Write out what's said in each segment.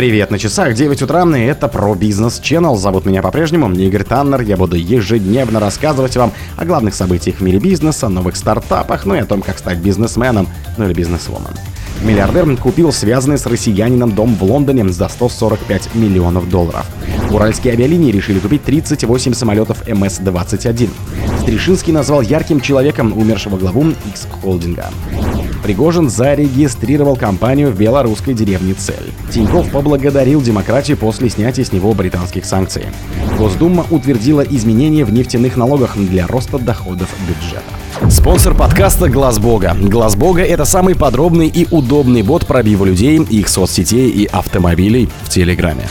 Привет, на часах 9 утра, и это про бизнес Channel. Зовут меня по-прежнему Игорь Таннер. Я буду ежедневно рассказывать вам о главных событиях в мире бизнеса, новых стартапах, ну и о том, как стать бизнесменом, ну или бизнесвумен. Миллиардер купил связанный с россиянином дом в Лондоне за 145 миллионов долларов. Уральские авиалинии решили купить 38 самолетов МС-21. Стришинский назвал ярким человеком умершего главу X-холдинга. Пригожин зарегистрировал компанию в белорусской деревне Цель. Тиньков поблагодарил демократию после снятия с него британских санкций. Госдума утвердила изменения в нефтяных налогах для роста доходов бюджета. Спонсор подкаста Глаз Бога. Глаз Бога это самый подробный и удобный бот пробива людей, их соцсетей и автомобилей в Телеграме.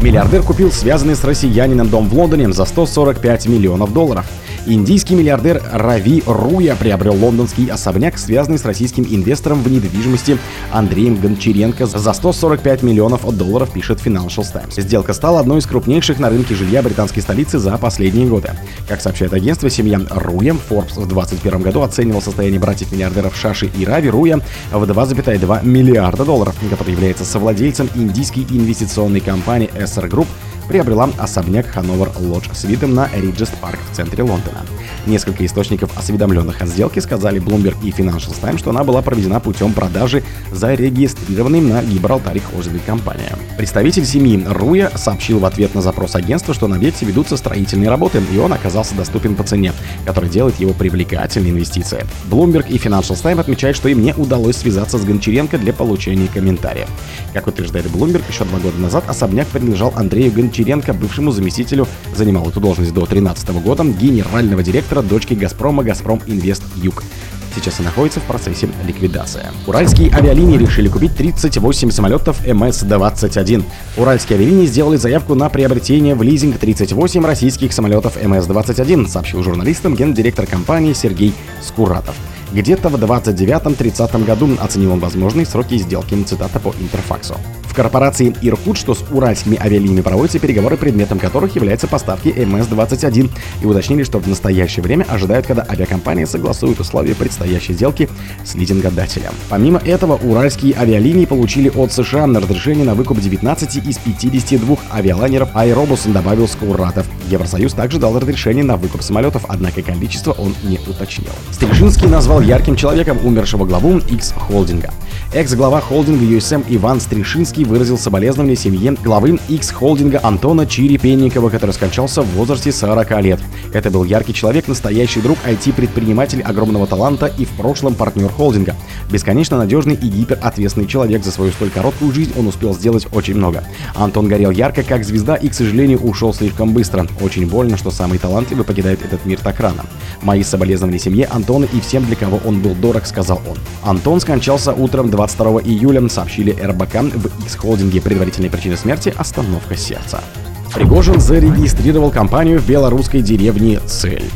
Миллиардер купил связанный с россиянином дом в Лондоне за 145 миллионов долларов. Индийский миллиардер Рави Руя приобрел лондонский особняк, связанный с российским инвестором в недвижимости Андреем Гончаренко за 145 миллионов долларов, пишет Financial Times. Сделка стала одной из крупнейших на рынке жилья британской столицы за последние годы. Как сообщает агентство, семья Руя Forbes в 2021 году оценивал состояние братьев-миллиардеров Шаши и Рави Руя в 2,2 миллиарда долларов, который является совладельцем индийской инвестиционной компании SR Group, приобрела особняк Хановер Лодж с видом на Риджест Парк в центре Лондона. Несколько источников, осведомленных о сделке, сказали Bloomberg и Financial Times, что она была проведена путем продажи зарегистрированной на Гибралтаре хозяйной компании. Представитель семьи Руя сообщил в ответ на запрос агентства, что на объекте ведутся строительные работы, и он оказался доступен по цене, которая делает его привлекательной инвестицией. Bloomberg и Financial Times отмечают, что им не удалось связаться с Гончаренко для получения комментариев. Как утверждает Bloomberg, еще два года назад особняк принадлежал Андрею Гончаренко, Гончаренко, бывшему заместителю, занимал эту должность до 2013 года, генерального директора дочки «Газпрома» «Газпром Инвест Юг» сейчас и находится в процессе ликвидации. Уральские авиалинии решили купить 38 самолетов МС-21. Уральские авиалинии сделали заявку на приобретение в лизинг 38 российских самолетов МС-21, сообщил журналистам гендиректор компании Сергей Скуратов. Где-то в 29-30 году оценил он возможные сроки сделки, цитата по Интерфаксу. В корпорации «Иркут», что с уральскими авиалиниями проводятся переговоры, предметом которых являются поставки МС-21, и уточнили, что в настоящее время ожидают, когда авиакомпания согласует условия предстоящей сделки с лизингодателем. Помимо этого, уральские авиалинии получили от США на разрешение на выкуп 19 из 52 авиалайнеров Аэробус, добавил Скуратов. Евросоюз также дал разрешение на выкуп самолетов, однако количество он не уточнил. Стрижинский назвал ярким человеком умершего главу X-холдинга. Экс-глава холдинга USM Иван Стришинский выразил соболезнования семье главы X-холдинга Антона Черепенникова, который скончался в возрасте 40 лет. Это был яркий человек, настоящий друг, IT-предприниматель огромного таланта и в прошлом партнер холдинга. Бесконечно надежный и гиперответственный человек. За свою столь короткую жизнь он успел сделать очень много. Антон горел ярко, как звезда, и, к сожалению, ушел слишком быстро. Очень больно, что самый талантливый покидает этот мир так рано. Мои соболезнования семье Антона и всем, для кого он был дорог, сказал он. Антон скончался утром 22 июля, сообщили РБК в X-холдинге. Предварительные причины смерти – остановка сердца. Пригожин зарегистрировал компанию в белорусской деревне Цель.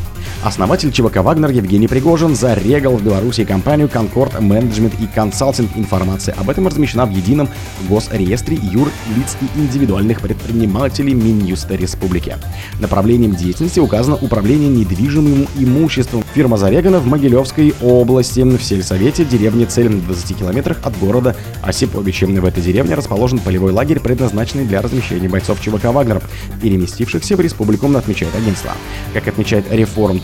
Основатель ЧВК «Вагнер» Евгений Пригожин зарегал в Беларуси компанию «Конкорд Менеджмент и Консалтинг». Информация об этом размещена в едином госреестре юр лиц и индивидуальных предпринимателей Минюста Республики. Направлением деятельности указано управление недвижимым имуществом. Фирма зарегана в Могилевской области, в сельсовете деревни Цель в 20 километрах от города Осиповичи. В этой деревне расположен полевой лагерь, предназначенный для размещения бойцов ЧВК «Вагнер», переместившихся в республику, отмечает агентство. Как отмечает реформ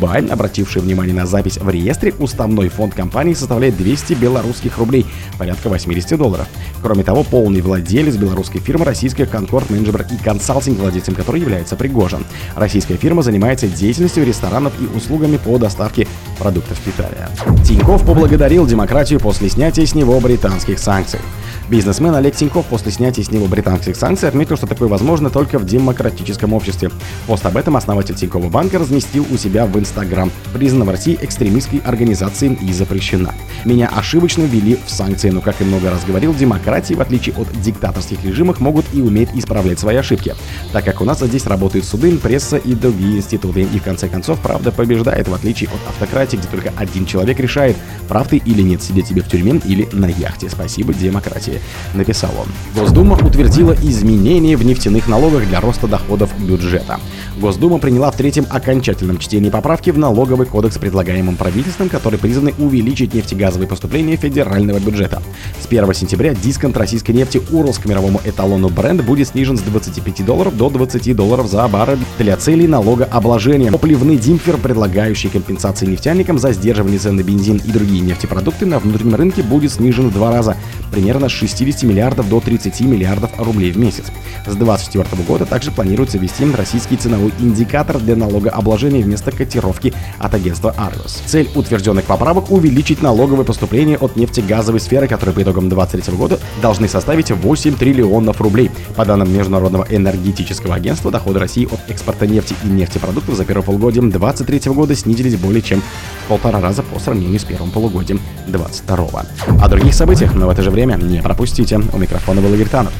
Бай, обративший внимание на запись в реестре, уставной фонд компании составляет 200 белорусских рублей, порядка 80 долларов. Кроме того, полный владелец белорусской фирмы российская Concord Management и консалтинг, владельцем которой является Пригожин. Российская фирма занимается деятельностью ресторанов и услугами по доставке продуктов питания. Тиньков поблагодарил демократию после снятия с него британских санкций. Бизнесмен Олег Тиньков после снятия с него британских санкций отметил, что такое возможно только в демократическом обществе. Пост об этом основатель Тинькова банка разместил у себя в Инстаграм. Признана в России экстремистской организацией и запрещена. Меня ошибочно ввели в санкции, но, как и много раз говорил, демократии, в отличие от диктаторских режимов, могут и уметь исправлять свои ошибки. Так как у нас здесь работают суды, пресса и другие институты. И в конце концов, правда побеждает, в отличие от автократии, где только один человек решает, прав ты или нет, сидеть тебе в тюрьме или на яхте. Спасибо, демократия. России, написал он. Госдума утвердила изменения в нефтяных налогах для роста доходов бюджета. Госдума приняла в третьем окончательном чтении поправки в налоговый кодекс, предлагаемым правительством, которые призваны увеличить нефтегазовые поступления федерального бюджета. С 1 сентября дисконт российской нефти Уралс к мировому эталону бренд будет снижен с 25 долларов до 20 долларов за баррель для целей налогообложения. Топливный димфер, предлагающий компенсации нефтяникам за сдерживание цен на бензин и другие нефтепродукты на внутреннем рынке будет снижен в два раза, примерно с 60 миллиардов до 30 миллиардов рублей в месяц. С 2024 года также планируется ввести российский ценовой индикатор для налогообложения вместо котировки от агентства Argos. Цель утвержденных поправок – увеличить налоговые поступления от нефтегазовой сферы, которые по итогам 2023 года должны составить 8 триллионов рублей. По данным Международного энергетического агентства, доходы России от экспорта нефти и нефтепродуктов за первое полугодие 2023 года снизились более чем в полтора раза по сравнению с первым полугодием 2022. О других событиях, но в это же время не пропустите. У микрофона был Игорь Танов.